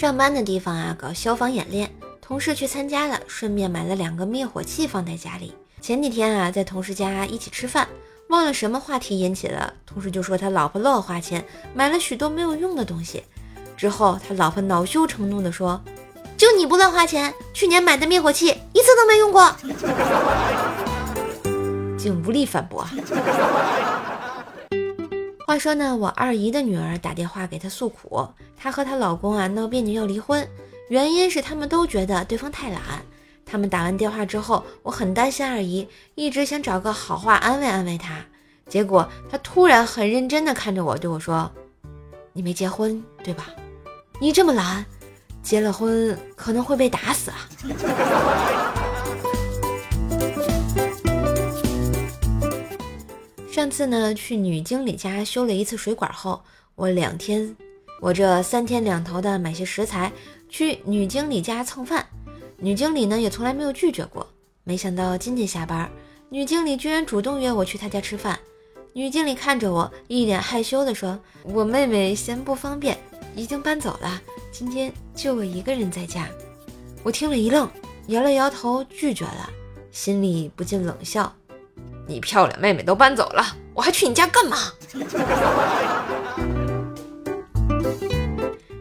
上班的地方啊，搞消防演练，同事去参加了，顺便买了两个灭火器放在家里。前几天啊，在同事家一起吃饭，忘了什么话题引起了，同事就说他老婆乱花钱，买了许多没有用的东西。之后他老婆恼羞成怒地说：“就你不乱花钱，去年买的灭火器一次都没用过。”竟无力反驳。话说呢，我二姨的女儿打电话给她诉苦，她和她老公啊闹别扭要离婚，原因是他们都觉得对方太懒。他们打完电话之后，我很担心二姨，一直想找个好话安慰安慰她。结果她突然很认真地看着我，对我说：“你没结婚对吧？你这么懒，结了婚可能会被打死啊。” 上次呢，去女经理家修了一次水管后，我两天，我这三天两头的买些食材去女经理家蹭饭，女经理呢也从来没有拒绝过。没想到今天下班，女经理居然主动约我去她家吃饭。女经理看着我，一脸害羞地说：“我妹妹嫌不方便，已经搬走了，今天就我一个人在家。”我听了一愣，摇了摇头拒绝了，心里不禁冷笑。你漂亮妹妹都搬走了，我还去你家干嘛？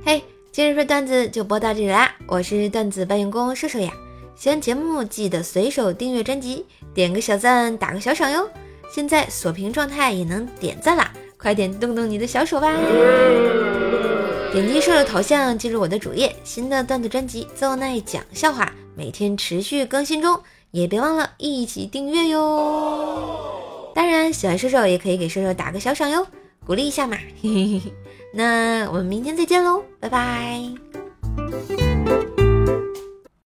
嘿，今日份段子就播到这里啦！我是段子搬运工射手呀，喜欢节目记得随手订阅专辑，点个小赞，打个小赏哟。现在锁屏状态也能点赞啦，快点动动你的小手吧！点击射手头像进入我的主页，新的段子专辑《奏奈讲笑话》每天持续更新中。也别忘了一起订阅哟！当然，喜欢射手也可以给射手打个小赏哟，鼓励一下嘛。嘿嘿嘿，那我们明天再见喽，拜拜。